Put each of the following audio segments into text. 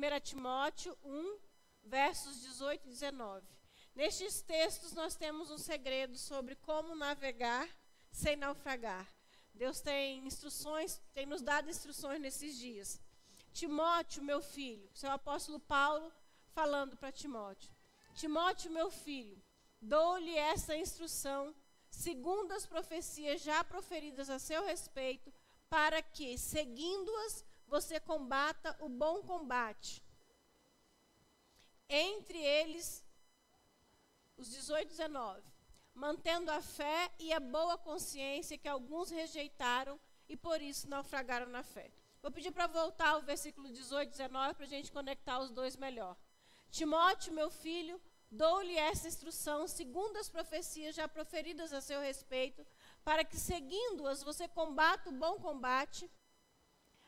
1 Timóteo 1, versos 18 e 19. Nestes textos nós temos um segredo sobre como navegar sem naufragar. Deus tem instruções, tem nos dado instruções nesses dias. Timóteo, meu filho, seu apóstolo Paulo falando para Timóteo. Timóteo, meu filho, dou-lhe essa instrução, segundo as profecias já proferidas a seu respeito, para que, seguindo-as, você combata o bom combate. Entre eles, os 18 e 19, mantendo a fé e a boa consciência que alguns rejeitaram e por isso naufragaram na fé. Vou pedir para voltar ao versículo 18 e 19 para a gente conectar os dois melhor. Timóteo, meu filho, dou-lhe essa instrução, segundo as profecias já proferidas a seu respeito, para que, seguindo-as, você combata o bom combate,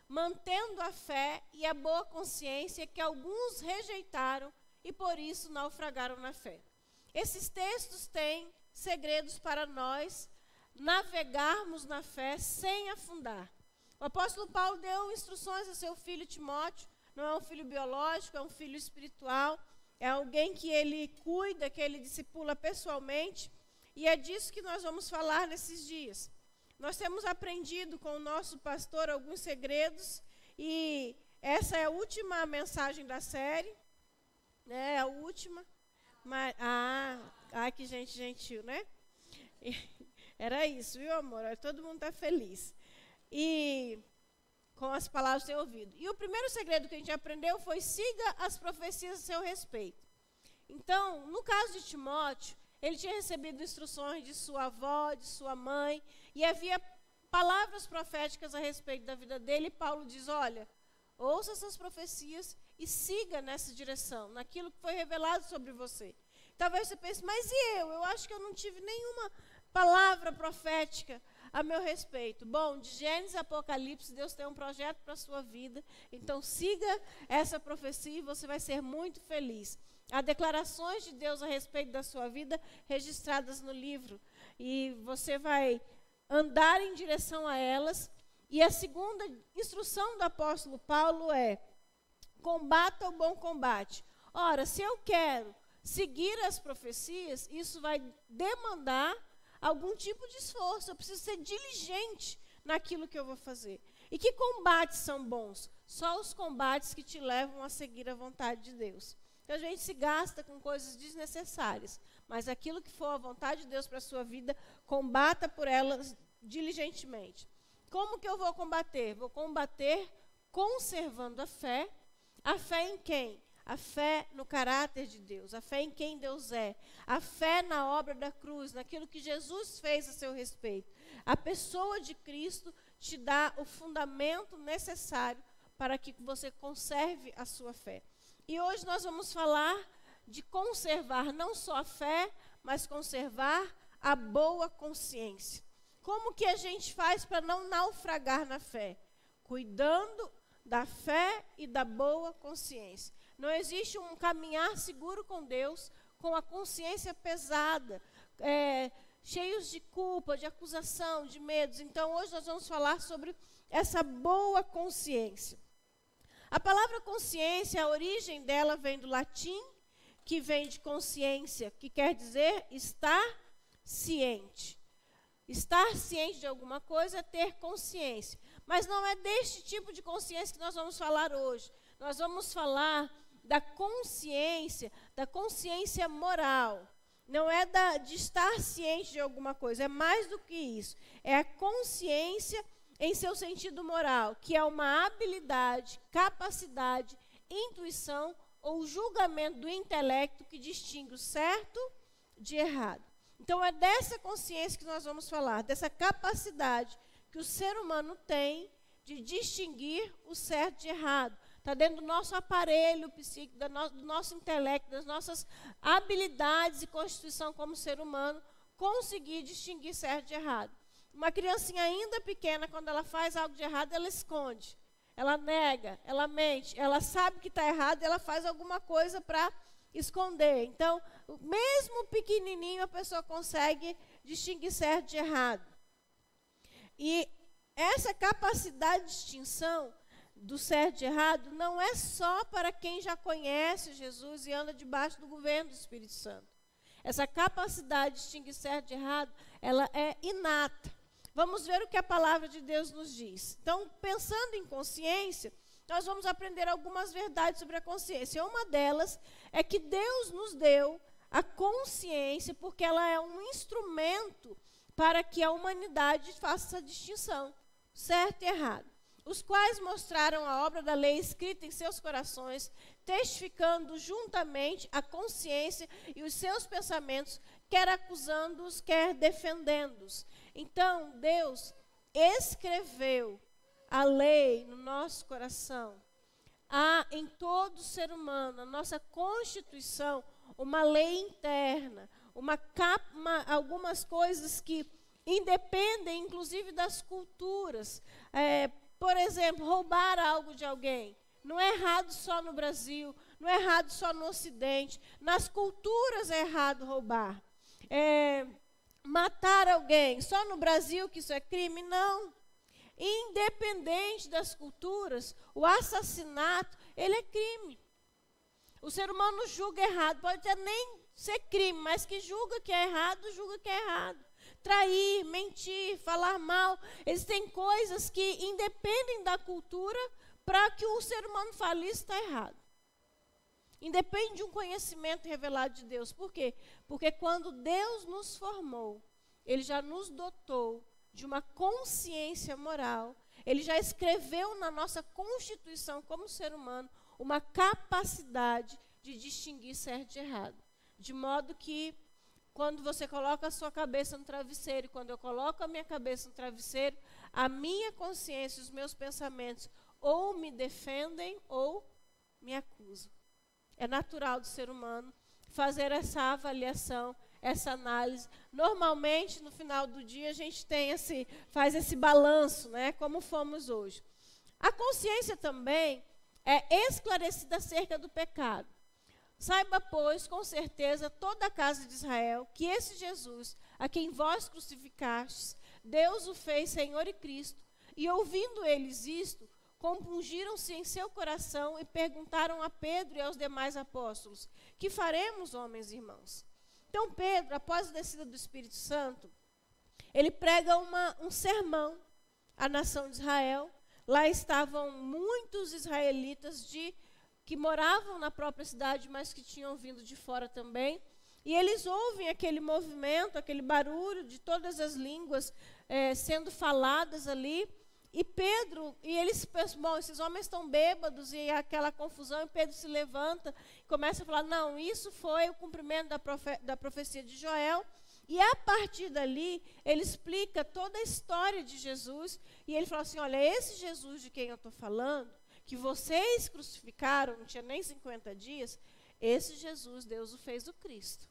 mantendo a fé e a boa consciência que alguns rejeitaram e por isso naufragaram na fé. Esses textos têm segredos para nós navegarmos na fé sem afundar. O apóstolo Paulo deu instruções a seu filho Timóteo, não é um filho biológico, é um filho espiritual, é alguém que ele cuida, que ele discipula pessoalmente, e é disso que nós vamos falar nesses dias. Nós temos aprendido com o nosso pastor alguns segredos e essa é a última mensagem da série, né? É a última. Mas, ah, ah, que gente gentil, né? Era isso, viu, amor? Todo mundo está feliz. E com as palavras que tem ouvido. E o primeiro segredo que a gente aprendeu foi siga as profecias a seu respeito. Então, no caso de Timóteo, ele tinha recebido instruções de sua avó, de sua mãe, e havia palavras proféticas a respeito da vida dele. E Paulo diz: Olha, ouça essas profecias e siga nessa direção, naquilo que foi revelado sobre você. Talvez você pense, mas e eu? Eu acho que eu não tive nenhuma palavra profética a meu respeito. Bom, de Gênesis a Apocalipse, Deus tem um projeto para a sua vida. Então, siga essa profecia e você vai ser muito feliz. Há declarações de Deus a respeito da sua vida registradas no livro. E você vai andar em direção a elas. E a segunda instrução do apóstolo Paulo é: combata o bom combate. Ora, se eu quero seguir as profecias, isso vai demandar algum tipo de esforço. Eu preciso ser diligente naquilo que eu vou fazer. E que combates são bons? Só os combates que te levam a seguir a vontade de Deus. Então a gente se gasta com coisas desnecessárias, mas aquilo que for a vontade de Deus para a sua vida, combata por elas diligentemente. Como que eu vou combater? Vou combater conservando a fé. A fé em quem? A fé no caráter de Deus, a fé em quem Deus é, a fé na obra da cruz, naquilo que Jesus fez a seu respeito. A pessoa de Cristo te dá o fundamento necessário para que você conserve a sua fé. E hoje nós vamos falar de conservar não só a fé, mas conservar a boa consciência. Como que a gente faz para não naufragar na fé? Cuidando da fé e da boa consciência. Não existe um caminhar seguro com Deus com a consciência pesada, é, cheios de culpa, de acusação, de medos. Então, hoje nós vamos falar sobre essa boa consciência. A palavra consciência, a origem dela vem do latim, que vem de consciência, que quer dizer estar ciente. Estar ciente de alguma coisa é ter consciência. Mas não é deste tipo de consciência que nós vamos falar hoje. Nós vamos falar da consciência, da consciência moral. Não é da, de estar ciente de alguma coisa, é mais do que isso. É a consciência em seu sentido moral, que é uma habilidade, capacidade, intuição ou julgamento do intelecto que distingue o certo de errado. Então é dessa consciência que nós vamos falar, dessa capacidade que o ser humano tem de distinguir o certo de errado. Está dentro do nosso aparelho psíquico, do nosso intelecto, das nossas habilidades e constituição como ser humano, conseguir distinguir certo de errado. Uma criancinha ainda pequena, quando ela faz algo de errado, ela esconde, ela nega, ela mente, ela sabe que está errado ela faz alguma coisa para esconder. Então, mesmo pequenininho, a pessoa consegue distinguir certo de errado. E essa capacidade de distinção do certo e errado não é só para quem já conhece Jesus e anda debaixo do governo do Espírito Santo. Essa capacidade de distinguir certo e errado, ela é inata. Vamos ver o que a palavra de Deus nos diz. Então, pensando em consciência, nós vamos aprender algumas verdades sobre a consciência. Uma delas é que Deus nos deu a consciência porque ela é um instrumento para que a humanidade faça essa distinção, certo e errado. Os quais mostraram a obra da lei escrita em seus corações, testificando juntamente a consciência e os seus pensamentos, quer acusando-os, quer defendendo-os. Então, Deus escreveu a lei no nosso coração. Há em todo ser humano, na nossa constituição, uma lei interna, uma, uma algumas coisas que independem, inclusive, das culturas. É, por exemplo, roubar algo de alguém. Não é errado só no Brasil, não é errado só no Ocidente. Nas culturas é errado roubar. É, matar alguém, só no Brasil que isso é crime? Não. Independente das culturas, o assassinato, ele é crime. O ser humano julga errado, pode até nem ser crime, mas que julga que é errado, julga que é errado. Trair, mentir, falar mal, existem coisas que independem da cultura para que o ser humano fale isso está errado. Independe de um conhecimento revelado de Deus. Por quê? Porque quando Deus nos formou, Ele já nos dotou de uma consciência moral. Ele já escreveu na nossa constituição como ser humano uma capacidade de distinguir certo de errado. De modo que, quando você coloca a sua cabeça no travesseiro, quando eu coloco a minha cabeça no travesseiro, a minha consciência, os meus pensamentos, ou me defendem ou me acusam. É natural do ser humano fazer essa avaliação, essa análise. Normalmente, no final do dia, a gente tem esse, faz esse balanço, né, como fomos hoje. A consciência também é esclarecida acerca do pecado. Saiba, pois, com certeza, toda a casa de Israel, que esse Jesus, a quem vós crucificastes, Deus o fez Senhor e Cristo. E ouvindo eles isto, compungiram-se em seu coração e perguntaram a Pedro e aos demais apóstolos: Que faremos, homens e irmãos? Então, Pedro, após a descida do Espírito Santo, ele prega uma, um sermão à nação de Israel. Lá estavam muitos israelitas de que moravam na própria cidade, mas que tinham vindo de fora também. E eles ouvem aquele movimento, aquele barulho de todas as línguas é, sendo faladas ali. E Pedro, e bom, esses homens estão bêbados, e aquela confusão, e Pedro se levanta e começa a falar: não, isso foi o cumprimento da, profe da profecia de Joel. E a partir dali, ele explica toda a história de Jesus, e ele fala assim: olha, esse Jesus de quem eu estou falando, que vocês crucificaram, não tinha nem 50 dias, esse Jesus, Deus o fez o Cristo.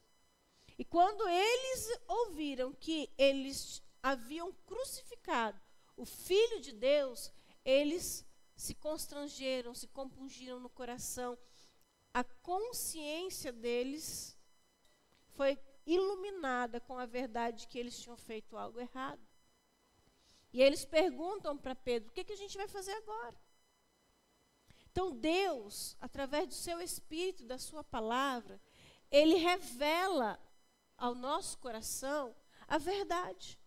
E quando eles ouviram que eles haviam crucificado o Filho de Deus, eles se constrangeram, se compungiram no coração. A consciência deles foi iluminada com a verdade que eles tinham feito algo errado. E eles perguntam para Pedro: o que, que a gente vai fazer agora? Então, Deus, através do seu Espírito, da sua palavra, ele revela ao nosso coração a verdade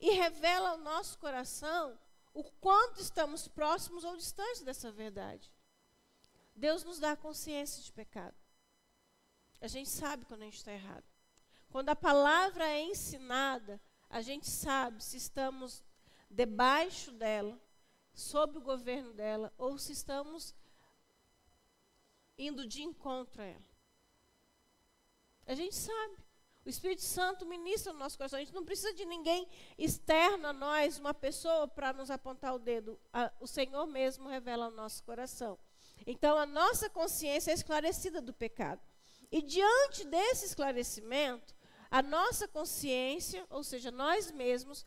e revela ao nosso coração o quanto estamos próximos ou distantes dessa verdade. Deus nos dá consciência de pecado. A gente sabe quando a gente está errado. Quando a palavra é ensinada, a gente sabe se estamos debaixo dela, sob o governo dela, ou se estamos indo de encontro a ela. A gente sabe. O Espírito Santo ministra no nosso coração. A gente não precisa de ninguém externo a nós, uma pessoa, para nos apontar o dedo. o Senhor mesmo revela o nosso coração. Então, a nossa consciência é esclarecida do pecado. E diante desse esclarecimento, a nossa consciência, ou seja, nós mesmos,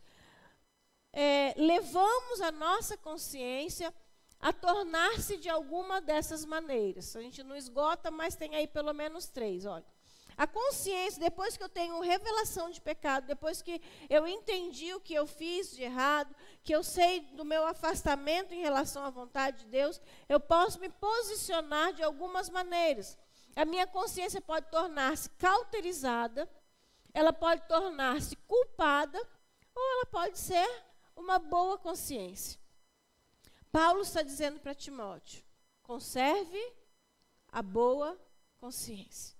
é, levamos a nossa consciência a tornar-se de alguma dessas maneiras. A gente não esgota, mas tem aí pelo menos três. Olha. A consciência, depois que eu tenho revelação de pecado, depois que eu entendi o que eu fiz de errado, que eu sei do meu afastamento em relação à vontade de Deus, eu posso me posicionar de algumas maneiras. A minha consciência pode tornar-se cauterizada, ela pode tornar-se culpada, ou ela pode ser uma boa consciência. Paulo está dizendo para Timóteo: conserve a boa consciência.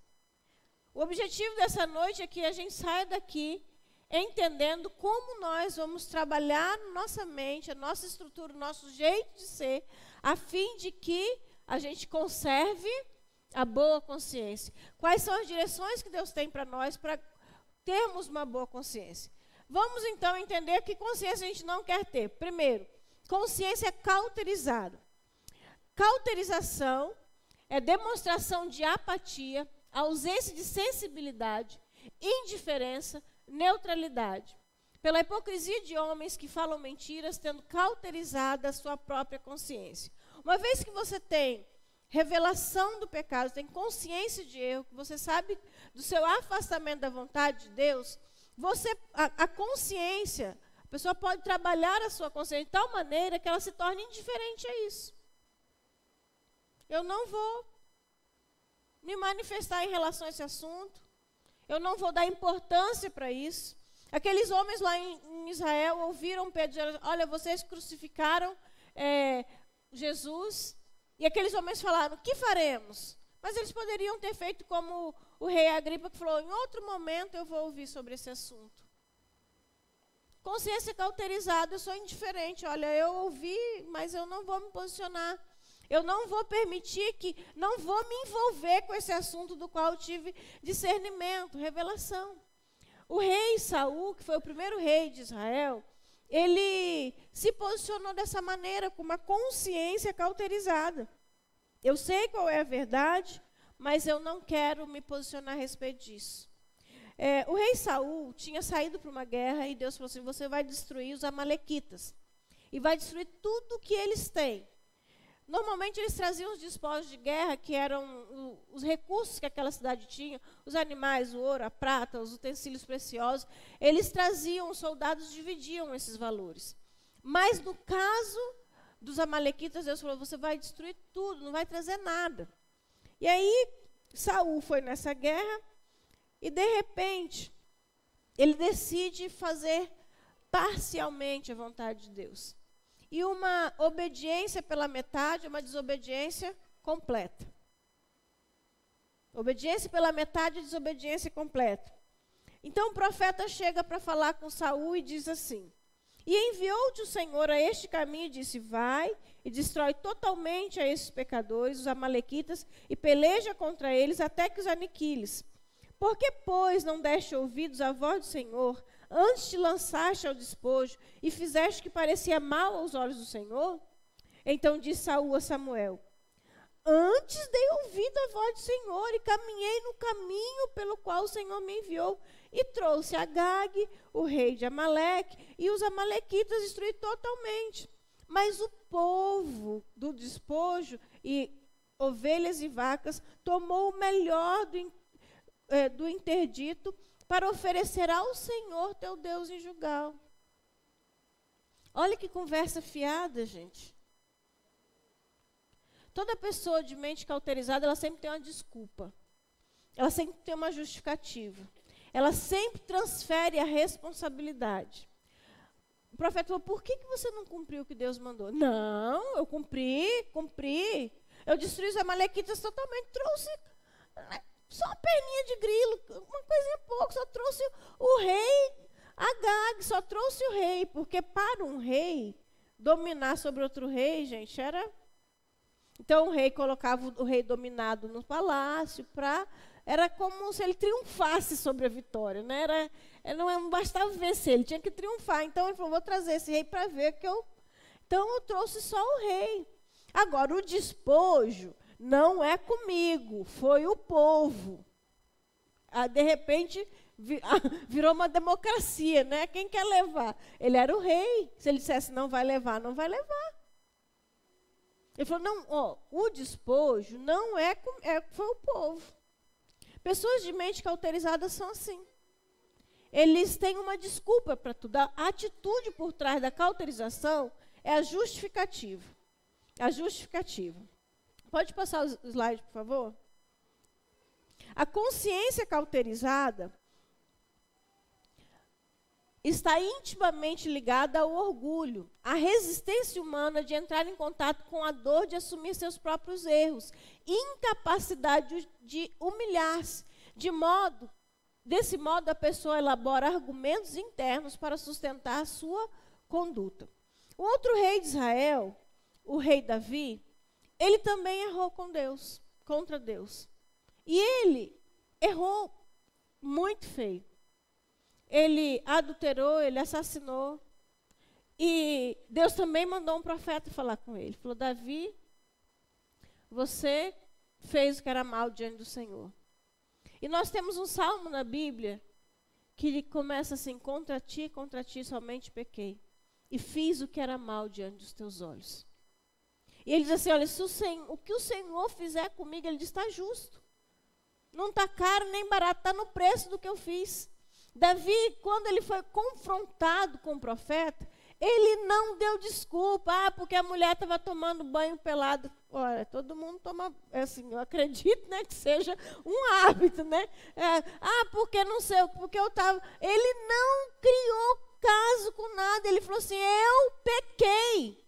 O objetivo dessa noite é que a gente saia daqui entendendo como nós vamos trabalhar nossa mente, a nossa estrutura, o nosso jeito de ser, a fim de que a gente conserve a boa consciência. Quais são as direções que Deus tem para nós para termos uma boa consciência? Vamos então entender que consciência a gente não quer ter. Primeiro, consciência cauterizada. Cauterização é demonstração de apatia, ausência de sensibilidade, indiferença, neutralidade. Pela hipocrisia de homens que falam mentiras, tendo cauterizada a sua própria consciência. Uma vez que você tem revelação do pecado, tem consciência de erro, que você sabe do seu afastamento da vontade de Deus, você a, a consciência, a pessoa pode trabalhar a sua consciência de tal maneira que ela se torne indiferente a isso. Eu não vou me manifestar em relação a esse assunto. Eu não vou dar importância para isso. Aqueles homens lá em, Israel ouviram Pedro Olha, vocês crucificaram é, Jesus. E aqueles homens falaram: Que faremos? Mas eles poderiam ter feito como o rei Agripa, que falou: Em outro momento eu vou ouvir sobre esse assunto. Consciência cauterizada, eu sou indiferente. Olha, eu ouvi, mas eu não vou me posicionar. Eu não vou permitir que, não vou me envolver com esse assunto do qual eu tive discernimento, revelação. O rei Saul, que foi o primeiro rei de Israel, ele se posicionou dessa maneira, com uma consciência cauterizada. Eu sei qual é a verdade, mas eu não quero me posicionar a respeito disso. É, o rei Saul tinha saído para uma guerra e Deus falou assim: você vai destruir os amalequitas e vai destruir tudo que eles têm. Normalmente eles traziam os despojos de guerra, que eram os recursos que aquela cidade tinha, os animais, o ouro, a prata, os utensílios preciosos. Eles traziam, os soldados dividiam esses valores. Mas no caso dos amalequitas, Deus falou: você vai destruir tudo, não vai trazer nada. E aí Saul foi nessa guerra e de repente ele decide fazer parcialmente a vontade de Deus e uma obediência pela metade, uma desobediência completa. Obediência pela metade, desobediência completa. Então o profeta chega para falar com Saul e diz assim: E enviou-te o Senhor a este caminho e disse: Vai e destrói totalmente a esses pecadores, os amalequitas, e peleja contra eles até que os aniquiles. Por que, pois, não deste ouvidos à voz do Senhor, antes te lançaste ao despojo e fizeste que parecia mal aos olhos do Senhor? Então disse Saul a Samuel: Antes dei ouvido à voz do Senhor e caminhei no caminho pelo qual o Senhor me enviou e trouxe Agag, o rei de Amaleque, e os amalequitas destruí totalmente. Mas o povo do despojo e ovelhas e vacas tomou o melhor do, é, do interdito para oferecer ao Senhor teu Deus em Jugal. Olha que conversa fiada, gente. Toda pessoa de mente cauterizada, ela sempre tem uma desculpa. Ela sempre tem uma justificativa. Ela sempre transfere a responsabilidade. O profeta falou: por que, que você não cumpriu o que Deus mandou? Não, eu cumpri, cumpri. Eu destruí os amalequitas totalmente, trouxe só uma perninha de grilo, uma coisinha pouco, só trouxe o rei Agag, só trouxe o rei, porque para um rei dominar sobre outro rei, gente, era. Então o rei colocava o rei dominado no palácio para era como se ele triunfasse sobre a vitória, né? Era, não bastava vencer, ele tinha que triunfar. Então ele falou: vou trazer esse rei para ver que eu. Então eu trouxe só o rei. Agora o despojo não é comigo, foi o povo. Ah, de repente, ah, virou uma democracia, né? Quem quer levar? Ele era o rei. Se ele dissesse não vai levar, não vai levar. Ele falou: não, ó, o despojo não é, é foi o povo. Pessoas de mente cauterizada são assim. Eles têm uma desculpa para tudo. A atitude por trás da cauterização é a justificativa. A justificativa. Pode passar o slide, por favor? A consciência cauterizada está intimamente ligada ao orgulho, à resistência humana de entrar em contato com a dor de assumir seus próprios erros, incapacidade de humilhar-se, de modo desse modo a pessoa elabora argumentos internos para sustentar a sua conduta. O outro rei de Israel, o rei Davi, ele também errou com Deus, contra Deus. E ele errou muito feio ele adulterou, ele assassinou. E Deus também mandou um profeta falar com ele. Falou: Davi, você fez o que era mal diante do Senhor. E nós temos um salmo na Bíblia que começa assim: Contra ti, contra ti somente pequei. E fiz o que era mal diante dos teus olhos. E ele diz assim: Olha, se o, o que o Senhor fizer comigo, ele diz: está justo. Não está caro nem barato, está no preço do que eu fiz. Davi, quando ele foi confrontado com o profeta, ele não deu desculpa, ah, porque a mulher estava tomando banho pelado. Olha, todo mundo toma, assim, eu acredito, né, que seja um hábito, né? É, ah, porque não sei, porque eu estava. Ele não criou caso com nada. Ele falou assim: eu pequei.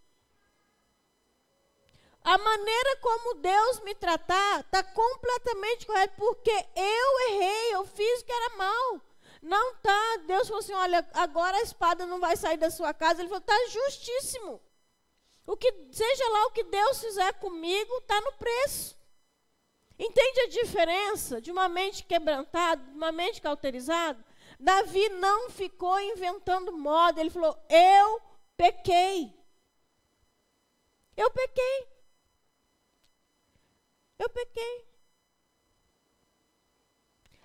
A maneira como Deus me tratar está completamente correta, porque eu errei, eu fiz o que era mal. Não tá. Deus falou assim: olha, agora a espada não vai sair da sua casa. Ele falou: está justíssimo. O que seja lá o que Deus fizer comigo, está no preço. Entende a diferença de uma mente quebrantada, de uma mente cauterizada? Davi não ficou inventando moda. Ele falou: eu pequei. Eu pequei. Eu pequei.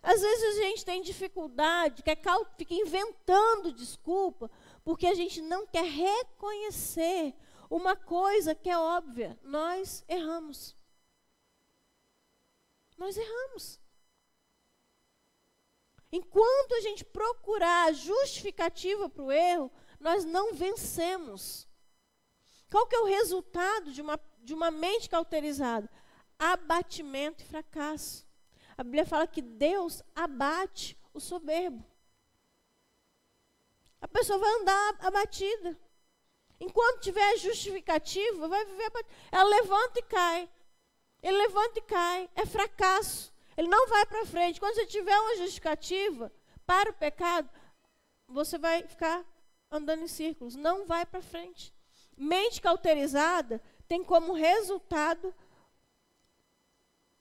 Às vezes a gente tem dificuldade, quer, fica inventando desculpa, porque a gente não quer reconhecer uma coisa que é óbvia: nós erramos. Nós erramos. Enquanto a gente procurar justificativa para o erro, nós não vencemos. Qual que é o resultado de uma, de uma mente cauterizada? Abatimento e fracasso. A Bíblia fala que Deus abate o soberbo. A pessoa vai andar abatida. Enquanto tiver justificativa, vai viver abatida. Ela levanta e cai. Ele levanta e cai. É fracasso. Ele não vai para frente. Quando você tiver uma justificativa para o pecado, você vai ficar andando em círculos. Não vai para frente. Mente cauterizada tem como resultado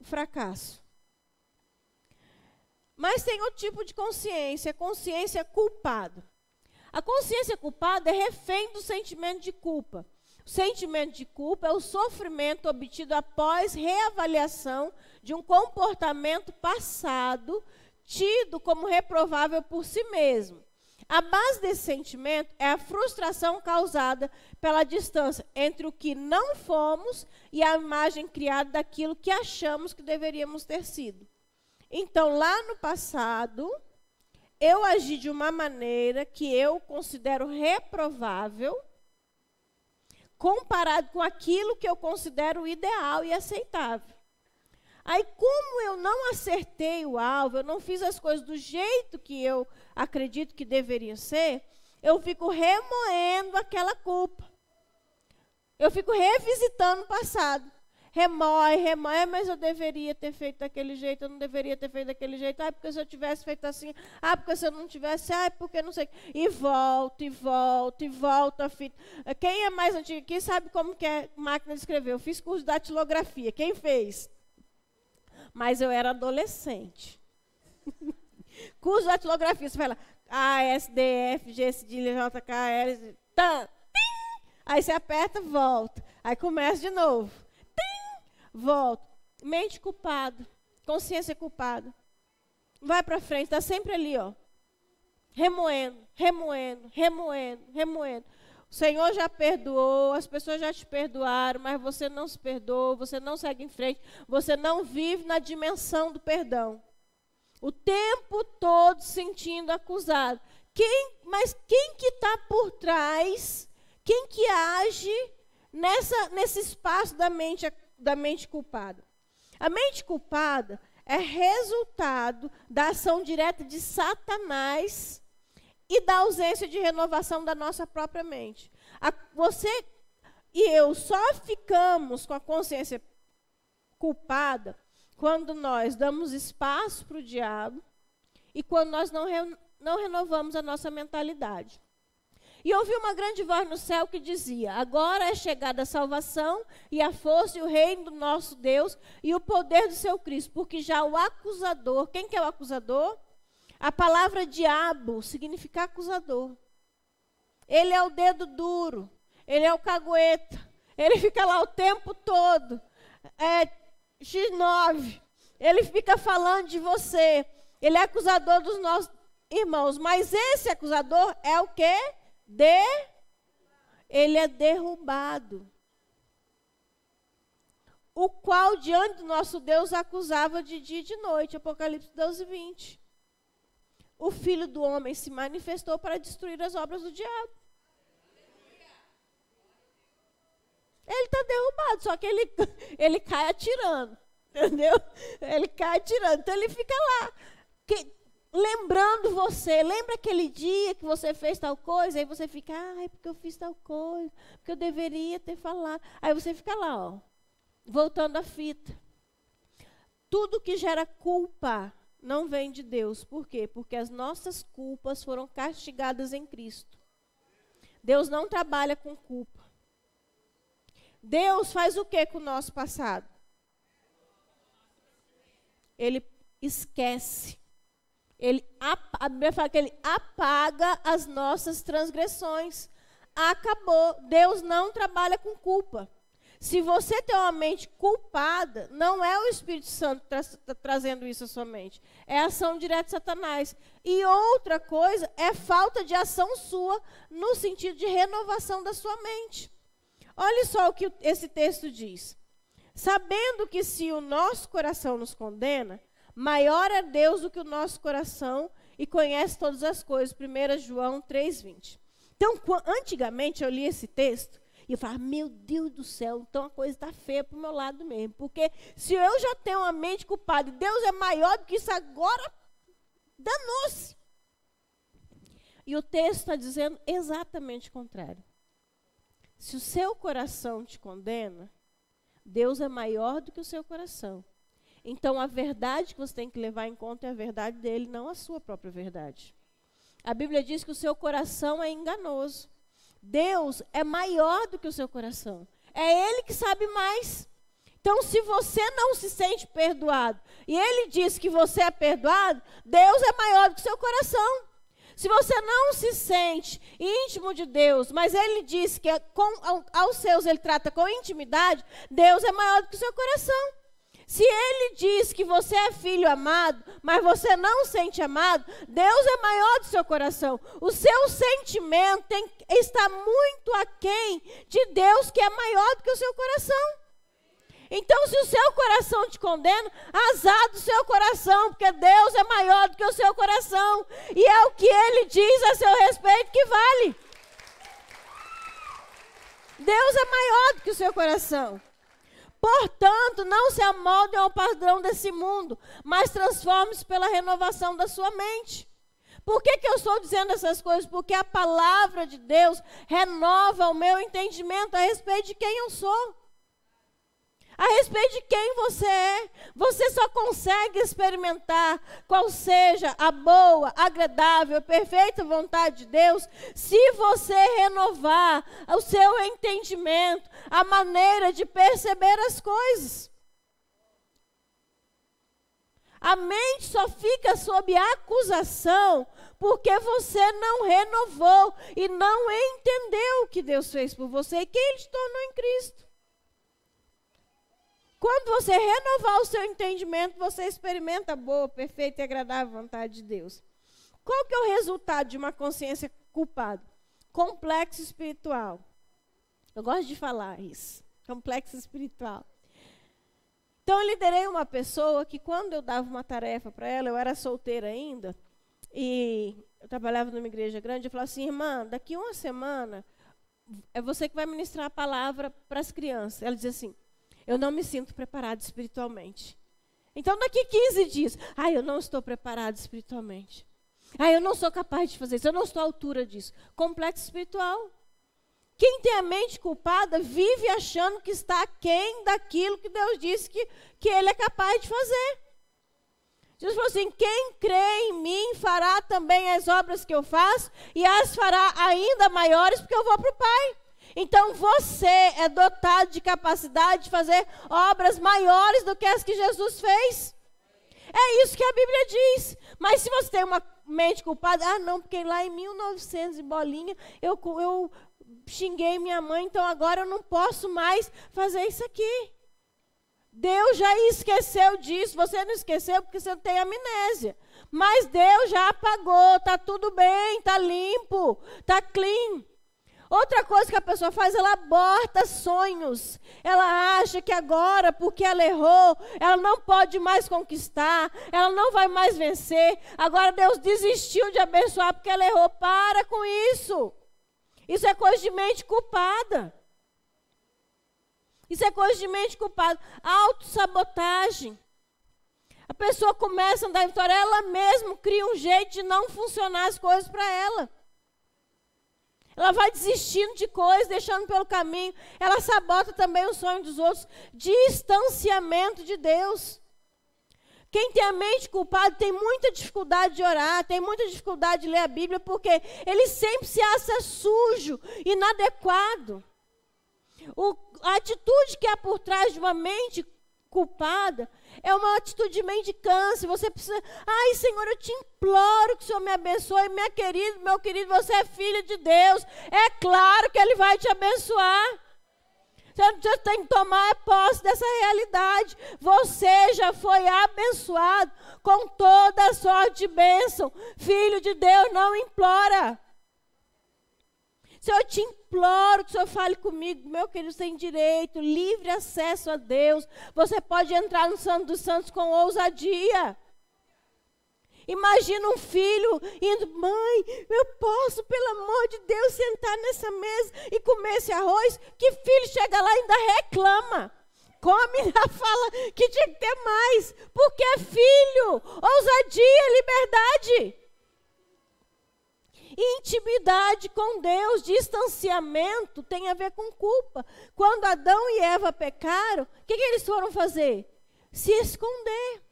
o fracasso. Mas tem outro tipo de consciência, consciência culpada. A consciência culpada é refém do sentimento de culpa. O sentimento de culpa é o sofrimento obtido após reavaliação de um comportamento passado tido como reprovável por si mesmo. A base desse sentimento é a frustração causada pela distância entre o que não fomos e a imagem criada daquilo que achamos que deveríamos ter sido. Então, lá no passado, eu agi de uma maneira que eu considero reprovável, comparado com aquilo que eu considero ideal e aceitável. Aí, como eu não acertei o alvo, eu não fiz as coisas do jeito que eu acredito que deveriam ser, eu fico remoendo aquela culpa. Eu fico revisitando o passado remói, remói, mas eu deveria ter feito daquele jeito, eu não deveria ter feito daquele jeito, ah, porque se eu tivesse feito assim, ah, porque se eu não tivesse, ah, porque não sei. E volta, e volta, e volta a fita. Quem é mais antigo aqui sabe como que é máquina de escrever. Eu fiz curso de datilografia. Quem fez? Mas eu era adolescente. curso de você fala A, S, D, F, G, S, D, J, K, L, tan, Aí você aperta, volta. Aí começa de novo volta. Mente culpada, consciência culpada. Vai para frente, está sempre ali, ó. Remoendo, remoendo, remoendo, remoendo. O Senhor já perdoou, as pessoas já te perdoaram, mas você não se perdoa, você não segue em frente, você não vive na dimensão do perdão. O tempo todo sentindo acusado. Quem, mas quem que está por trás? Quem que age nessa, nesse espaço da mente, da mente culpada? A mente culpada é resultado da ação direta de Satanás e da ausência de renovação da nossa própria mente. A, você e eu só ficamos com a consciência culpada quando nós damos espaço para o diabo e quando nós não, re, não renovamos a nossa mentalidade. E ouvi uma grande voz no céu que dizia: Agora é chegada a salvação e a força e o reino do nosso Deus e o poder do seu Cristo, porque já o acusador, quem que é o acusador? A palavra diabo significa acusador. Ele é o dedo duro, ele é o cagueta, ele fica lá o tempo todo. É, X9. Ele fica falando de você. Ele é acusador dos nossos irmãos. Mas esse acusador é o quê? De. Ele é derrubado. O qual diante do nosso Deus acusava de dia e de noite. Apocalipse 12, 20. O filho do homem se manifestou para destruir as obras do diabo. Ele está derrubado, só que ele, ele cai atirando. Entendeu? Ele cai atirando. Então ele fica lá. Que, lembrando você, lembra aquele dia que você fez tal coisa? Aí você fica, ah, é porque eu fiz tal coisa, porque eu deveria ter falado. Aí você fica lá, ó, voltando à fita. Tudo que gera culpa não vem de Deus. Por quê? Porque as nossas culpas foram castigadas em Cristo. Deus não trabalha com culpa. Deus faz o que com o nosso passado? Ele esquece. Ele, a Bíblia fala que ele apaga as nossas transgressões. Acabou. Deus não trabalha com culpa. Se você tem uma mente culpada, não é o Espírito Santo tra tra trazendo isso à sua mente. É ação direta de Satanás. E outra coisa é falta de ação sua no sentido de renovação da sua mente. Olha só o que esse texto diz. Sabendo que se o nosso coração nos condena, maior é Deus do que o nosso coração e conhece todas as coisas. 1 João 3,20. Então, antigamente eu li esse texto e eu falava, meu Deus do céu, então a coisa está feia para o meu lado mesmo. Porque se eu já tenho uma mente culpada e Deus é maior do que isso, agora danou-se. E o texto está dizendo exatamente o contrário. Se o seu coração te condena, Deus é maior do que o seu coração. Então a verdade que você tem que levar em conta é a verdade dele, não a sua própria verdade. A Bíblia diz que o seu coração é enganoso. Deus é maior do que o seu coração. É Ele que sabe mais. Então, se você não se sente perdoado e Ele diz que você é perdoado, Deus é maior do que o seu coração. Se você não se sente íntimo de Deus, mas ele diz que é com, aos seus ele trata com intimidade, Deus é maior do que o seu coração. Se ele diz que você é filho amado, mas você não sente amado, Deus é maior do seu coração. O seu sentimento tem, está muito aquém de Deus, que é maior do que o seu coração. Então, se o seu coração te condena, azar do seu coração, porque Deus é maior do que o seu coração. E é o que ele diz a seu respeito que vale. Deus é maior do que o seu coração. Portanto, não se amoldem ao padrão desse mundo, mas transforme-se pela renovação da sua mente. Por que, que eu estou dizendo essas coisas? Porque a palavra de Deus renova o meu entendimento a respeito de quem eu sou a respeito de quem você é. Você só consegue experimentar qual seja a boa, agradável, perfeita vontade de Deus se você renovar o seu entendimento, a maneira de perceber as coisas. A mente só fica sob acusação porque você não renovou e não entendeu o que Deus fez por você e quem Ele te tornou em Cristo. Quando você renovar o seu entendimento, você experimenta a boa, perfeita e agradável vontade de Deus. Qual que é o resultado de uma consciência culpada? Complexo espiritual. Eu gosto de falar isso. Complexo espiritual. Então, eu liderei uma pessoa que, quando eu dava uma tarefa para ela, eu era solteira ainda, e eu trabalhava numa igreja grande, eu falava assim, irmã, daqui uma semana, é você que vai ministrar a palavra para as crianças. Ela dizia assim, eu não me sinto preparada espiritualmente. Então, daqui 15 dias, ah, eu não estou preparada espiritualmente. Ah, eu não sou capaz de fazer isso, eu não estou à altura disso. Complexo espiritual. Quem tem a mente culpada vive achando que está aquém daquilo que Deus disse que, que ele é capaz de fazer. Jesus falou assim: quem crê em mim fará também as obras que eu faço, e as fará ainda maiores, porque eu vou para o Pai. Então você é dotado de capacidade de fazer obras maiores do que as que Jesus fez. É isso que a Bíblia diz. Mas se você tem uma mente culpada, ah, não, porque lá em 1900 e bolinha eu, eu xinguei minha mãe, então agora eu não posso mais fazer isso aqui. Deus já esqueceu disso. Você não esqueceu porque você tem amnésia. Mas Deus já apagou, tá tudo bem, tá limpo, tá clean. Outra coisa que a pessoa faz, ela aborta sonhos. Ela acha que agora, porque ela errou, ela não pode mais conquistar, ela não vai mais vencer. Agora Deus desistiu de abençoar porque ela errou. Para com isso. Isso é coisa de mente culpada. Isso é coisa de mente culpada. Autossabotagem. A pessoa começa a andar em vitória, ela mesma cria um jeito de não funcionar as coisas para ela. Ela vai desistindo de coisas, deixando pelo caminho. Ela sabota também o sonho dos outros. Distanciamento de Deus. Quem tem a mente culpada tem muita dificuldade de orar, tem muita dificuldade de ler a Bíblia, porque ele sempre se acha sujo, inadequado. O, a atitude que há por trás de uma mente culpada é uma atitude de mendicância. Você precisa, ai Senhor, eu te imploro que o Senhor me abençoe, minha querida, meu querido, você é filho de Deus. É claro que Ele vai te abençoar. Você tem que tomar posse dessa realidade. Você já foi abençoado com toda a sorte de bênção. Filho de Deus não implora. Senhor, eu te imploro que o Senhor fale comigo. Meu querido, você tem direito, livre acesso a Deus. Você pode entrar no Santo dos Santos com ousadia. Imagina um filho indo, mãe, eu posso, pelo amor de Deus, sentar nessa mesa e comer esse arroz? Que filho chega lá e ainda reclama. Come e fala que tinha que ter mais. Porque é filho. Ousadia, liberdade. Intimidade com Deus, distanciamento tem a ver com culpa. Quando Adão e Eva pecaram, o que, que eles foram fazer? Se esconder.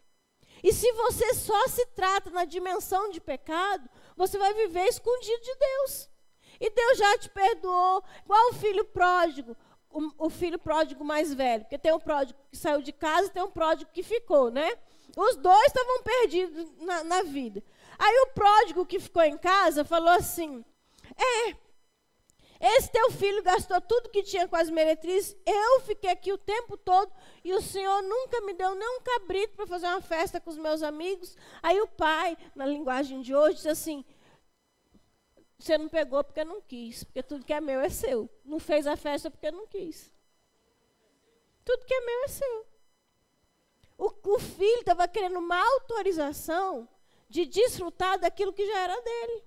E se você só se trata na dimensão de pecado, você vai viver escondido de Deus. E Deus já te perdoou. Igual o filho pródigo, o, o filho pródigo mais velho. Porque tem um pródigo que saiu de casa e tem um pródigo que ficou, né? Os dois estavam perdidos na, na vida. Aí o pródigo que ficou em casa falou assim: É, esse teu filho gastou tudo que tinha com as meretrizes, eu fiquei aqui o tempo todo e o Senhor nunca me deu nem um cabrito para fazer uma festa com os meus amigos. Aí o pai, na linguagem de hoje, diz assim: Você não pegou porque não quis, porque tudo que é meu é seu. Não fez a festa porque não quis. Tudo que é meu é seu. O, o filho estava querendo uma autorização de desfrutar daquilo que já era dele.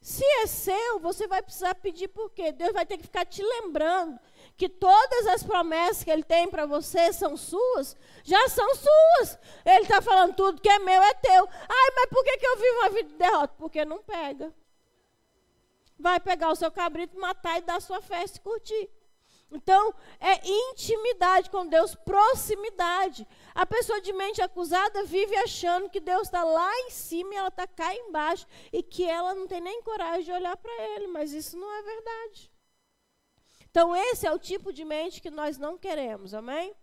Se é seu, você vai precisar pedir por quê? Deus vai ter que ficar te lembrando que todas as promessas que Ele tem para você são suas, já são suas. Ele está falando tudo que é meu é teu. Ai, mas por que, que eu vivo uma vida de derrota? Porque não pega. Vai pegar o seu cabrito, matar e dar sua festa e curtir. Então, é intimidade com Deus, proximidade. A pessoa de mente acusada vive achando que Deus está lá em cima e ela está cá embaixo e que ela não tem nem coragem de olhar para Ele, mas isso não é verdade. Então, esse é o tipo de mente que nós não queremos, amém?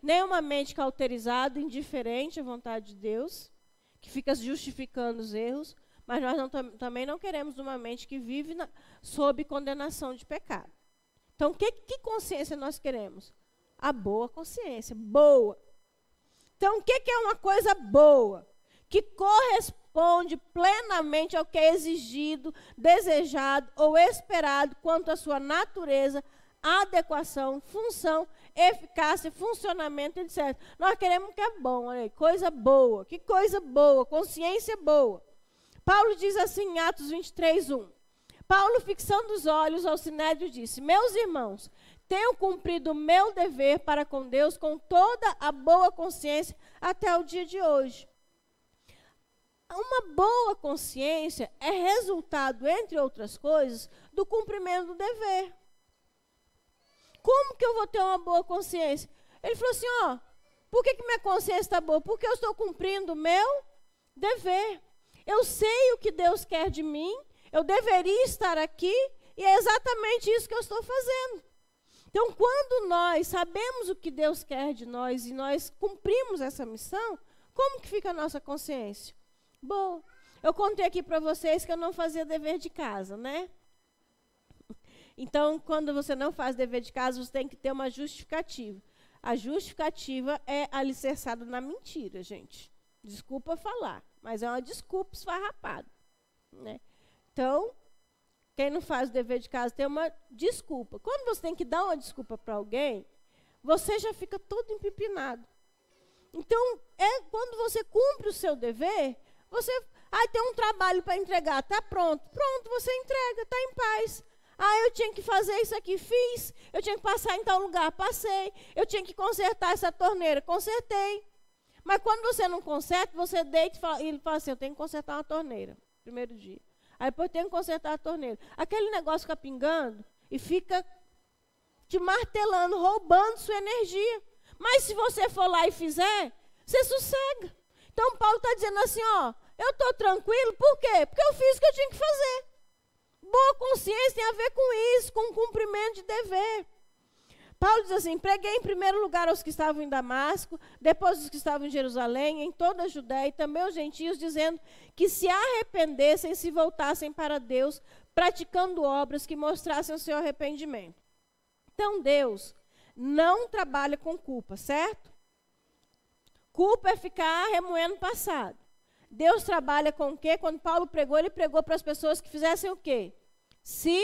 Nem uma mente cauterizada, indiferente à vontade de Deus, que fica justificando os erros, mas nós não, também não queremos uma mente que vive na, sob condenação de pecado. Então, que, que consciência nós queremos? A boa consciência, boa. Então, o que, que é uma coisa boa? Que corresponde plenamente ao que é exigido, desejado ou esperado quanto à sua natureza, adequação, função, eficácia, funcionamento, etc. Nós queremos que é bom, olha aí, coisa boa. Que coisa boa, consciência boa. Paulo diz assim em Atos 23, 1. Paulo, fixando os olhos ao sinédrio, disse: Meus irmãos, tenho cumprido o meu dever para com Deus com toda a boa consciência até o dia de hoje. Uma boa consciência é resultado, entre outras coisas, do cumprimento do dever. Como que eu vou ter uma boa consciência? Ele falou assim: ó, por que, que minha consciência está boa? Porque eu estou cumprindo o meu dever. Eu sei o que Deus quer de mim, eu deveria estar aqui, e é exatamente isso que eu estou fazendo. Então, quando nós sabemos o que Deus quer de nós e nós cumprimos essa missão, como que fica a nossa consciência? Boa. Eu contei aqui para vocês que eu não fazia dever de casa, né? Então, quando você não faz dever de casa, você tem que ter uma justificativa. A justificativa é alicerçada na mentira, gente. Desculpa falar, mas é uma desculpa esfarrapada. Né? Então, quem não faz o dever de casa tem uma desculpa. Quando você tem que dar uma desculpa para alguém, você já fica todo empipinado. Então, é quando você cumpre o seu dever, você. Ah, tem um trabalho para entregar, está pronto. Pronto, você entrega, está em paz. Ah, eu tinha que fazer isso aqui, fiz. Eu tinha que passar em tal lugar, passei. Eu tinha que consertar essa torneira, consertei. Mas quando você não conserta, você deita e fala, e ele fala assim: eu tenho que consertar uma torneira, primeiro dia. Aí depois tem que consertar a torneira. Aquele negócio fica pingando e fica te martelando, roubando sua energia. Mas se você for lá e fizer, você sossega. Então Paulo está dizendo assim, ó, eu estou tranquilo, por quê? Porque eu fiz o que eu tinha que fazer. Boa consciência tem a ver com isso, com o cumprimento de dever. Paulo diz assim: preguei em primeiro lugar aos que estavam em Damasco, depois os que estavam em Jerusalém, em toda a Judéia e também aos gentios, dizendo que se arrependessem e se voltassem para Deus, praticando obras que mostrassem o seu arrependimento. Então, Deus não trabalha com culpa, certo? Culpa é ficar remoendo o passado. Deus trabalha com o quê? Quando Paulo pregou, ele pregou para as pessoas que fizessem o quê? Se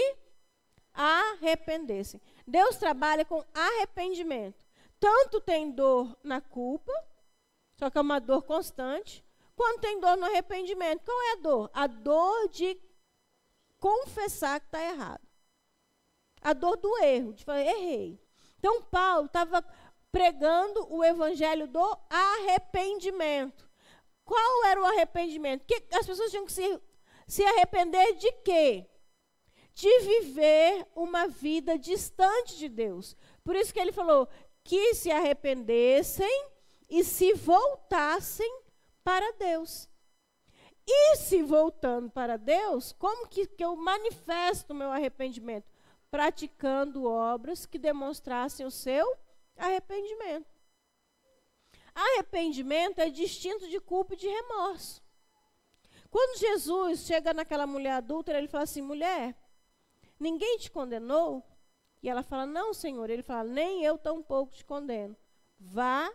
arrependessem. Deus trabalha com arrependimento. Tanto tem dor na culpa, só que é uma dor constante, quanto tem dor no arrependimento. Qual é a dor? A dor de confessar que está errado. A dor do erro, de falar, errei. Então, Paulo estava pregando o evangelho do arrependimento. Qual era o arrependimento? Que as pessoas tinham que se, se arrepender de quê? De viver uma vida distante de Deus. Por isso que ele falou que se arrependessem e se voltassem para Deus. E se voltando para Deus, como que, que eu manifesto o meu arrependimento? Praticando obras que demonstrassem o seu arrependimento. Arrependimento é distinto de culpa e de remorso. Quando Jesus chega naquela mulher adulta, ele fala assim: mulher, Ninguém te condenou? E ela fala: Não, Senhor. Ele fala: Nem eu tampouco te condeno. Vá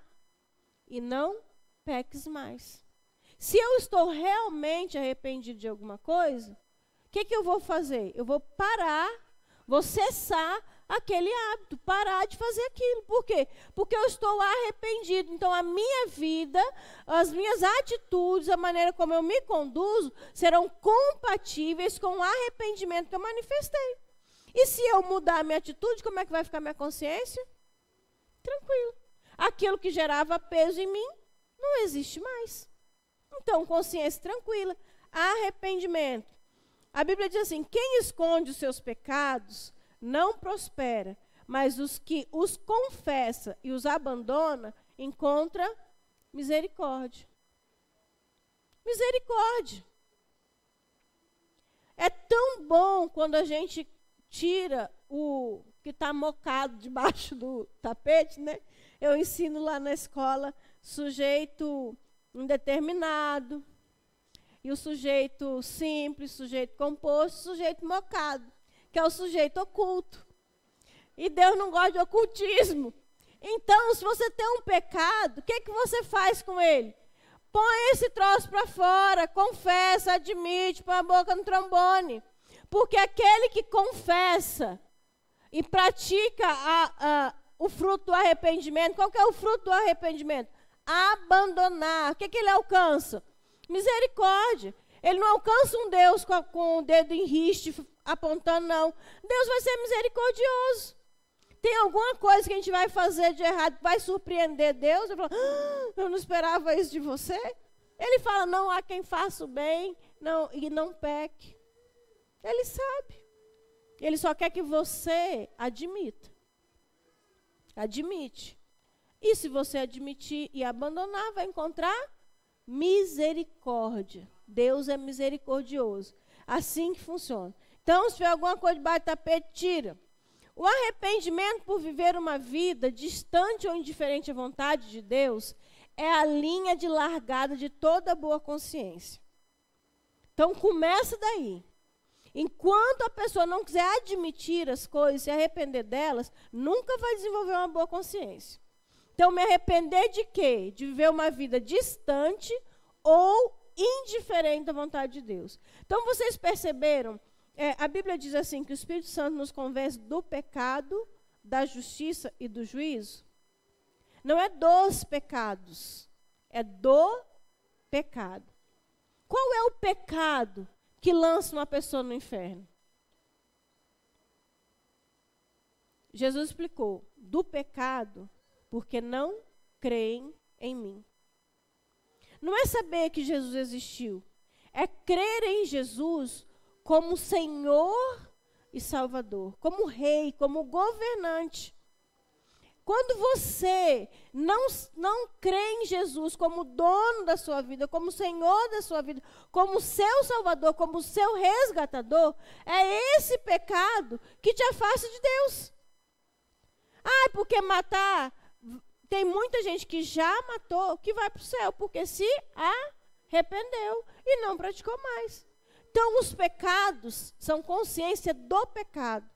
e não peques mais. Se eu estou realmente arrependido de alguma coisa, o que, que eu vou fazer? Eu vou parar, vou cessar aquele hábito, parar de fazer aquilo. Por quê? Porque eu estou arrependido. Então, a minha vida, as minhas atitudes, a maneira como eu me conduzo, serão compatíveis com o arrependimento que eu manifestei. E se eu mudar a minha atitude, como é que vai ficar minha consciência? Tranquilo. Aquilo que gerava peso em mim não existe mais. Então, consciência tranquila. Arrependimento. A Bíblia diz assim: quem esconde os seus pecados não prospera, mas os que os confessa e os abandona encontra misericórdia. Misericórdia. É tão bom quando a gente tira o que está mocado debaixo do tapete, né? Eu ensino lá na escola sujeito indeterminado, e o sujeito simples, sujeito composto, sujeito mocado que é o sujeito oculto. E Deus não gosta de ocultismo. Então, se você tem um pecado, o que, que você faz com ele? Põe esse troço para fora, confessa, admite, põe a boca no trombone. Porque aquele que confessa e pratica a, a, o fruto do arrependimento, qual que é o fruto do arrependimento? Abandonar. O que, que ele alcança? Misericórdia. Ele não alcança um Deus com, com o dedo em riste, apontando, não. Deus vai ser misericordioso. Tem alguma coisa que a gente vai fazer de errado, vai surpreender Deus? Eu, falo, ah, eu não esperava isso de você. Ele fala, não há quem faça o bem não, e não peque. Ele sabe. Ele só quer que você admita. Admite. E se você admitir e abandonar, vai encontrar misericórdia. Deus é misericordioso. Assim que funciona. Então, se tiver alguma coisa debaixo do tapete, tira. O arrependimento por viver uma vida distante ou indiferente à vontade de Deus é a linha de largada de toda boa consciência. Então começa daí. Enquanto a pessoa não quiser admitir as coisas, se arrepender delas, nunca vai desenvolver uma boa consciência. Então, me arrepender de quê? De viver uma vida distante ou indiferente da vontade de Deus. Então, vocês perceberam? É, a Bíblia diz assim: que o Espírito Santo nos convence do pecado, da justiça e do juízo. Não é dos pecados, é do pecado. Qual é o pecado que lança uma pessoa no inferno? Jesus explicou: do pecado, porque não creem em mim. Não é saber que Jesus existiu, é crer em Jesus como Senhor e Salvador, como Rei, como governante. Quando você não, não crê em Jesus como dono da sua vida, como Senhor da sua vida, como seu Salvador, como seu resgatador, é esse pecado que te afasta de Deus. Ah, porque matar. Tem muita gente que já matou que vai para o céu, porque se arrependeu e não praticou mais. Então, os pecados são consciência do pecado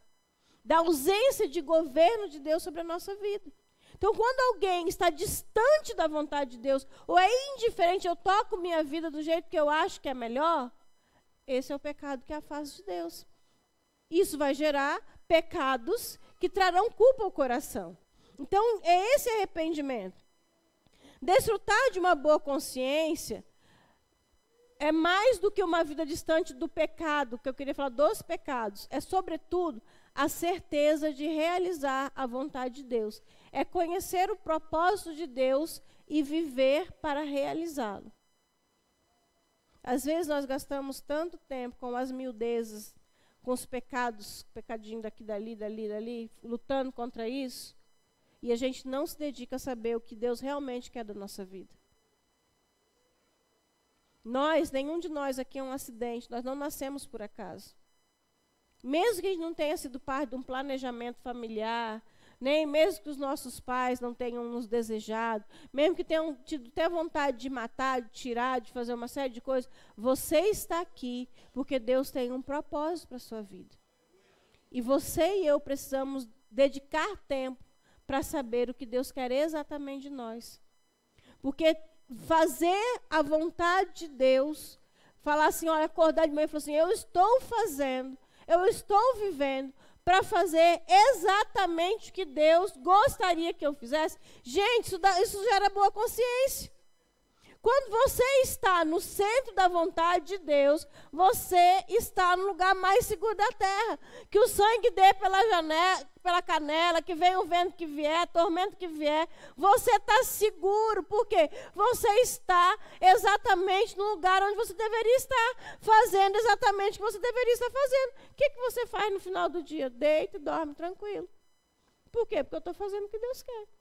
da ausência de governo de Deus sobre a nossa vida. Então, quando alguém está distante da vontade de Deus, ou é indiferente, eu toco minha vida do jeito que eu acho que é melhor, esse é o pecado que afasta de Deus. Isso vai gerar pecados que trarão culpa ao coração. Então, é esse arrependimento. Desfrutar de uma boa consciência é mais do que uma vida distante do pecado, que eu queria falar dos pecados. É, sobretudo, a certeza de realizar a vontade de Deus. É conhecer o propósito de Deus e viver para realizá-lo. Às vezes nós gastamos tanto tempo com as miudezas, com os pecados, pecadinho daqui, dali, dali, dali, lutando contra isso, e a gente não se dedica a saber o que Deus realmente quer da nossa vida. Nós, nenhum de nós aqui é um acidente, nós não nascemos por acaso. Mesmo que a gente não tenha sido parte de um planejamento familiar, nem mesmo que os nossos pais não tenham nos desejado, mesmo que tenham tido até vontade de matar, de tirar, de fazer uma série de coisas, você está aqui porque Deus tem um propósito para a sua vida. E você e eu precisamos dedicar tempo para saber o que Deus quer exatamente de nós. Porque fazer a vontade de Deus, falar assim, olha, acordar de manhã e falar assim, eu estou fazendo eu estou vivendo para fazer exatamente o que Deus gostaria que eu fizesse. Gente, isso, dá, isso gera boa consciência. Quando você está no centro da vontade de Deus, você está no lugar mais seguro da terra. Que o sangue dê pela janela, pela canela, que venha o vento que vier, tormento que vier, você está seguro, porque você está exatamente no lugar onde você deveria estar, fazendo exatamente o que você deveria estar fazendo. O que, que você faz no final do dia? Deita e dorme tranquilo. Por quê? Porque eu estou fazendo o que Deus quer.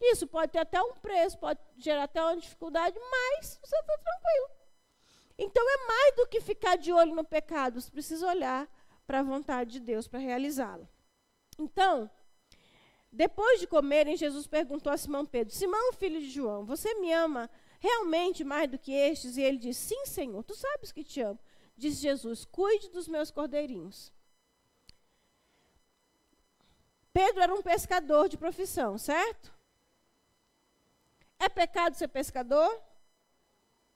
Isso pode ter até um preço, pode gerar até uma dificuldade, mas você está tranquilo. Então é mais do que ficar de olho no pecado, você precisa olhar para a vontade de Deus para realizá-la. Então, depois de comerem, Jesus perguntou a Simão Pedro: Simão, filho de João, você me ama realmente mais do que estes? E ele disse: Sim, Senhor, tu sabes que te amo. Disse Jesus: Cuide dos meus cordeirinhos. Pedro era um pescador de profissão, certo? É pecado ser pescador?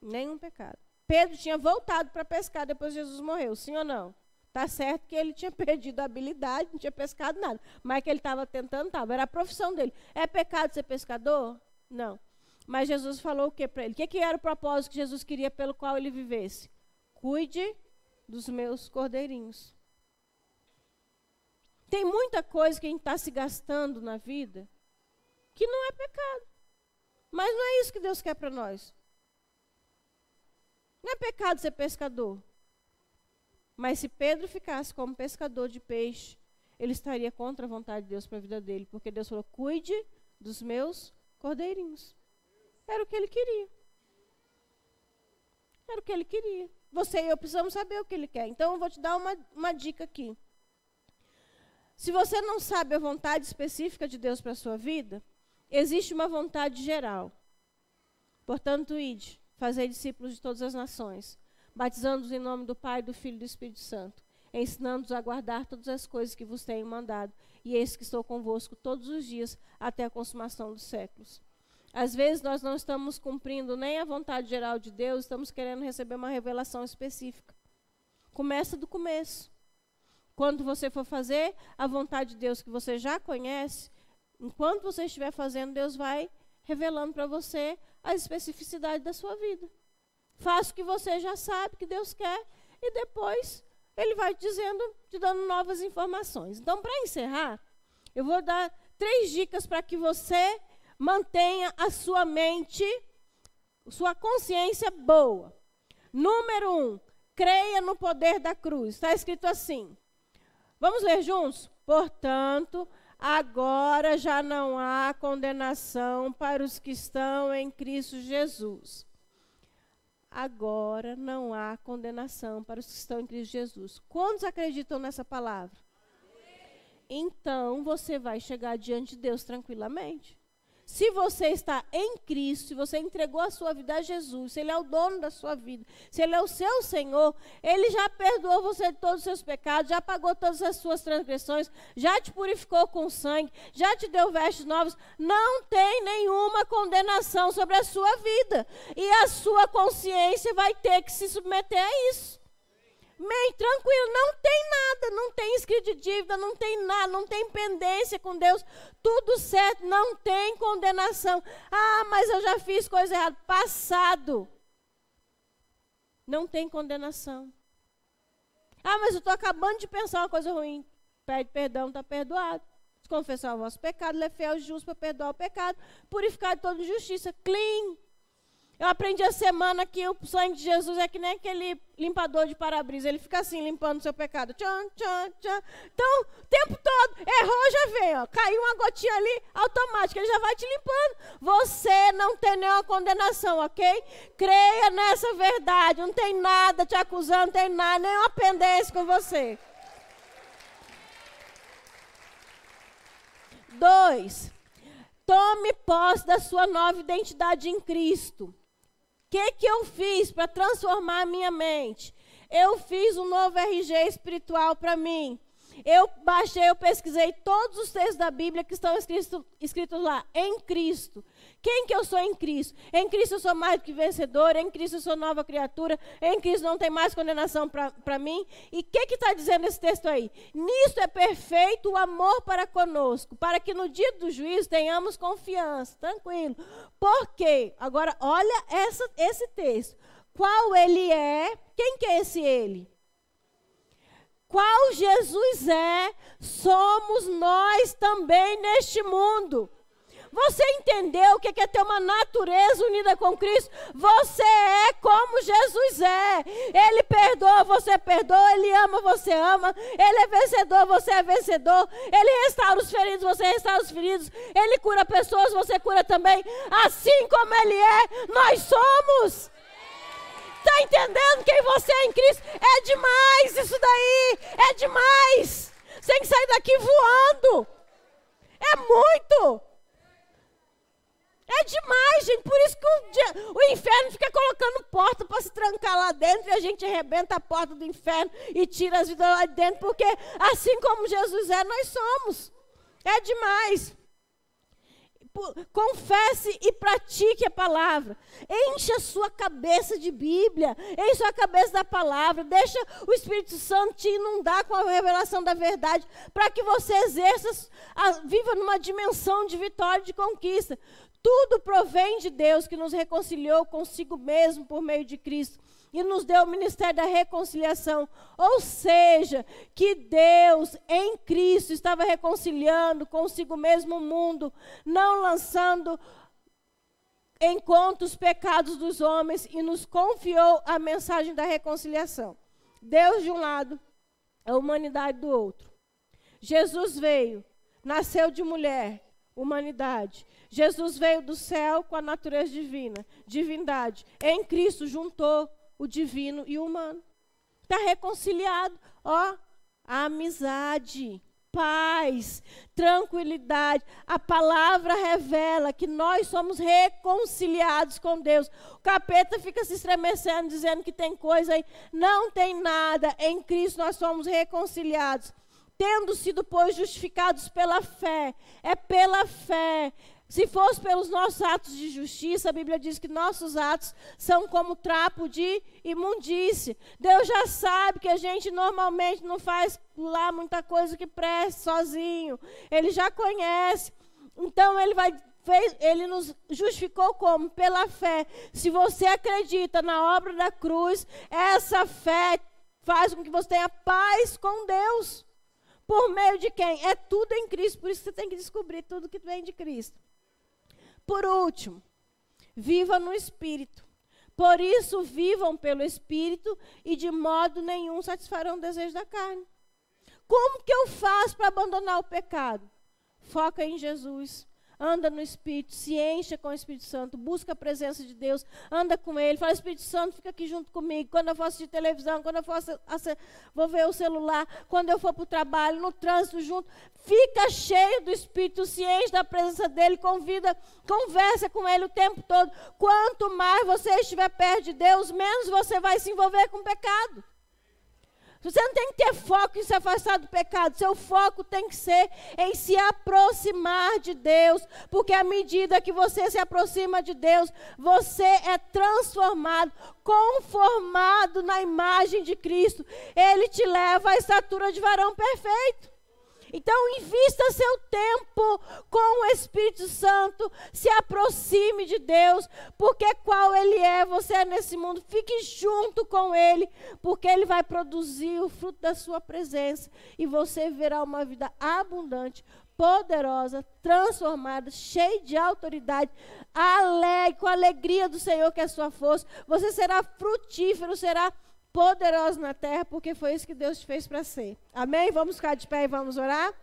Nenhum pecado. Pedro tinha voltado para pescar depois Jesus morreu, sim ou não? Tá certo que ele tinha perdido a habilidade, não tinha pescado nada. Mas que ele estava tentando, estava. Era a profissão dele. É pecado ser pescador? Não. Mas Jesus falou o que para ele? O que, que era o propósito que Jesus queria pelo qual ele vivesse? Cuide dos meus cordeirinhos. Tem muita coisa que a gente está se gastando na vida que não é pecado. Mas não é isso que Deus quer para nós. Não é pecado ser pescador. Mas se Pedro ficasse como pescador de peixe, ele estaria contra a vontade de Deus para a vida dele, porque Deus falou: cuide dos meus cordeirinhos. Era o que ele queria. Era o que ele queria. Você e eu precisamos saber o que ele quer. Então, eu vou te dar uma, uma dica aqui. Se você não sabe a vontade específica de Deus para a sua vida, existe uma vontade geral. Portanto, ide, fazer discípulos de todas as nações, batizando-os em nome do Pai, do Filho e do Espírito Santo, ensinando-os a guardar todas as coisas que vos tenho mandado, e eis que estou convosco todos os dias até a consumação dos séculos. Às vezes nós não estamos cumprindo nem a vontade geral de Deus, estamos querendo receber uma revelação específica. Começa do começo. Quando você for fazer a vontade de Deus que você já conhece, enquanto você estiver fazendo, Deus vai revelando para você a especificidade da sua vida. Faça o que você já sabe que Deus quer e depois ele vai te dizendo, te dando novas informações. Então, para encerrar, eu vou dar três dicas para que você mantenha a sua mente, sua consciência boa. Número um, creia no poder da cruz. Está escrito assim: Vamos ler juntos? Portanto, agora já não há condenação para os que estão em Cristo Jesus. Agora não há condenação para os que estão em Cristo Jesus. Quantos acreditam nessa palavra? Então você vai chegar diante de Deus tranquilamente. Se você está em Cristo, se você entregou a sua vida a Jesus, se Ele é o dono da sua vida, se Ele é o seu Senhor, Ele já perdoou você de todos os seus pecados, já pagou todas as suas transgressões, já te purificou com sangue, já te deu vestes novas. Não tem nenhuma condenação sobre a sua vida. E a sua consciência vai ter que se submeter a isso. Meio tranquilo, não tem nada, não tem escrito de dívida, não tem nada, não tem pendência com Deus, tudo certo, não tem condenação. Ah, mas eu já fiz coisa errada. Passado. Não tem condenação. Ah, mas eu estou acabando de pensar uma coisa ruim. Pede perdão, está perdoado. Confessar o vosso pecado, ele é fiel e justo para perdoar o pecado, purificar de toda injustiça, clean. Eu aprendi a semana que o sangue de Jesus é que nem aquele limpador de para-brisa. Ele fica assim, limpando o seu pecado. Tchan, tchan, tchan. Então, o tempo todo, errou, já vem. Ó. Caiu uma gotinha ali, automático. Ele já vai te limpando. Você não tem nenhuma condenação, ok? Creia nessa verdade. Não tem nada te acusando, não tem nada, nenhuma pendência com você. Dois, tome posse da sua nova identidade em Cristo que, que eu fiz para transformar a minha mente? Eu fiz um novo RG espiritual para mim. Eu baixei, eu pesquisei todos os textos da Bíblia que estão escritos, escritos lá, em Cristo. Quem que eu sou em Cristo? Em Cristo eu sou mais do que vencedor, em Cristo eu sou nova criatura, em Cristo não tem mais condenação para mim. E o que está dizendo esse texto aí? Nisto é perfeito o amor para conosco, para que no dia do juízo tenhamos confiança, tranquilo. Por quê? Agora, olha essa, esse texto. Qual ele é? Quem que é esse ele? Qual Jesus é, somos nós também neste mundo. Você entendeu o que é ter uma natureza unida com Cristo? Você é como Jesus é. Ele perdoa, você perdoa. Ele ama, você ama. Ele é vencedor, você é vencedor. Ele restaura os feridos, você restaura os feridos. Ele cura pessoas, você cura também. Assim como Ele é, nós somos. Está entendendo quem você é em Cristo? É demais isso daí. É demais. Você tem que sair daqui voando. É muito. É demais, gente. Por isso que o, o inferno fica colocando porta para se trancar lá dentro e a gente arrebenta a porta do inferno e tira as vidas lá de dentro, porque assim como Jesus é, nós somos. É demais. Confesse e pratique a palavra. Encha a sua cabeça de Bíblia, encha a cabeça da palavra, deixa o Espírito Santo te inundar com a revelação da verdade, para que você exerça, a, viva numa dimensão de vitória e de conquista. Tudo provém de Deus que nos reconciliou consigo mesmo por meio de Cristo e nos deu o ministério da reconciliação. Ou seja, que Deus em Cristo estava reconciliando consigo mesmo o mundo, não lançando em conta os pecados dos homens e nos confiou a mensagem da reconciliação. Deus de um lado, a humanidade do outro. Jesus veio, nasceu de mulher, humanidade. Jesus veio do céu com a natureza divina, divindade. Em Cristo juntou o divino e o humano. Está reconciliado. Ó, amizade, paz, tranquilidade. A palavra revela que nós somos reconciliados com Deus. O capeta fica se estremecendo, dizendo que tem coisa aí. Não tem nada. Em Cristo nós somos reconciliados. Tendo sido, pois, justificados pela fé. É pela fé. Se fosse pelos nossos atos de justiça, a Bíblia diz que nossos atos são como trapo de imundície. Deus já sabe que a gente normalmente não faz lá muita coisa que preste sozinho. Ele já conhece. Então ele vai ele nos justificou como? Pela fé. Se você acredita na obra da cruz, essa fé faz com que você tenha paz com Deus. Por meio de quem? É tudo em Cristo. Por isso você tem que descobrir tudo que vem de Cristo. Por último, viva no Espírito. Por isso, vivam pelo Espírito e de modo nenhum satisfarão o desejo da carne. Como que eu faço para abandonar o pecado? Foca em Jesus anda no Espírito, se encha com o Espírito Santo, busca a presença de Deus, anda com Ele, fala, Espírito Santo, fica aqui junto comigo. Quando eu for assistir televisão, quando eu for vou ver o celular, quando eu for para o trabalho, no trânsito junto, fica cheio do Espírito, se enche da presença dEle, convida, conversa com Ele o tempo todo. Quanto mais você estiver perto de Deus, menos você vai se envolver com o pecado. Você não tem que ter foco em se afastar do pecado. Seu foco tem que ser em se aproximar de Deus. Porque à medida que você se aproxima de Deus, você é transformado, conformado na imagem de Cristo. Ele te leva à estatura de varão perfeito. Então, invista seu tempo com o Espírito Santo, se aproxime de Deus, porque qual Ele é, você é nesse mundo. Fique junto com Ele, porque Ele vai produzir o fruto da sua presença e você verá uma vida abundante, poderosa, transformada, cheia de autoridade, alegre, com a alegria do Senhor que é sua força. Você será frutífero, será poderoso na terra, porque foi isso que Deus te fez para ser. Amém? Vamos ficar de pé e vamos orar?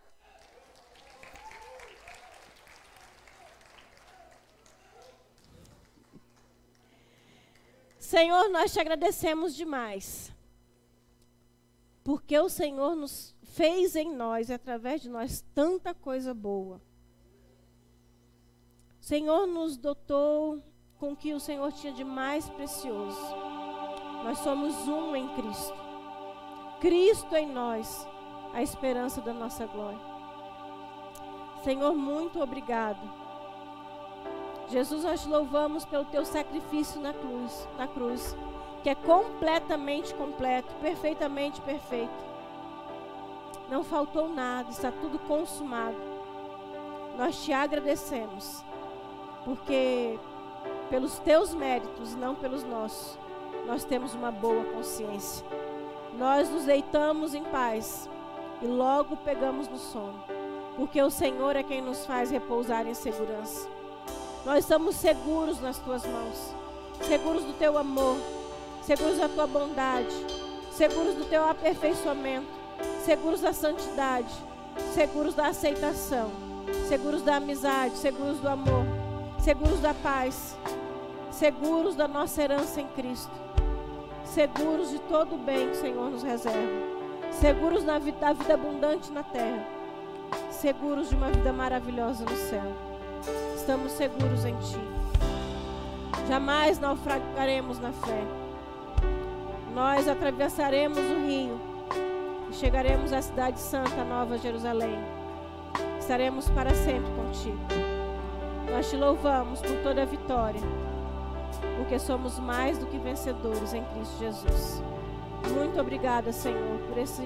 Senhor, nós te agradecemos demais. Porque o Senhor nos fez em nós, através de nós, tanta coisa boa. O Senhor nos dotou com o que o Senhor tinha de mais precioso. Nós somos um em Cristo. Cristo em nós, a esperança da nossa glória. Senhor, muito obrigado. Jesus, nós louvamos pelo teu sacrifício na cruz, na cruz, que é completamente completo, perfeitamente perfeito. Não faltou nada, está tudo consumado. Nós te agradecemos, porque pelos teus méritos, não pelos nossos, nós temos uma boa consciência. Nós nos deitamos em paz e logo pegamos no sono, porque o Senhor é quem nos faz repousar em segurança. Nós estamos seguros nas tuas mãos, seguros do teu amor, seguros da tua bondade, seguros do teu aperfeiçoamento, seguros da santidade, seguros da aceitação, seguros da amizade, seguros do amor, seguros da paz, seguros da nossa herança em Cristo seguros de todo o bem que o Senhor nos reserva, seguros na vida, da vida abundante na terra, seguros de uma vida maravilhosa no céu. Estamos seguros em Ti. Jamais naufragaremos na fé. Nós atravessaremos o rio e chegaremos à cidade santa, Nova Jerusalém. Estaremos para sempre contigo. Nós te louvamos por toda a vitória, porque somos mais do que vencedores em Cristo Jesus. Muito obrigada, Senhor, por esse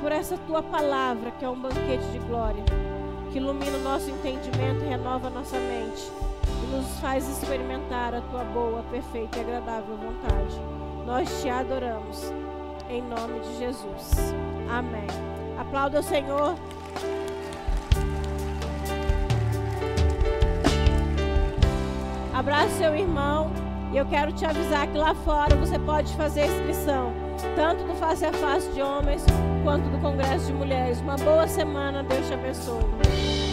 por essa tua palavra, que é um banquete de glória, que ilumina o nosso entendimento e renova a nossa mente, e nos faz experimentar a tua boa, perfeita e agradável vontade. Nós te adoramos, em nome de Jesus. Amém. Aplauda o Senhor. Abraça seu irmão. E eu quero te avisar que lá fora você pode fazer a inscrição, tanto do Face a Face de Homens quanto do Congresso de Mulheres. Uma boa semana, Deus te abençoe.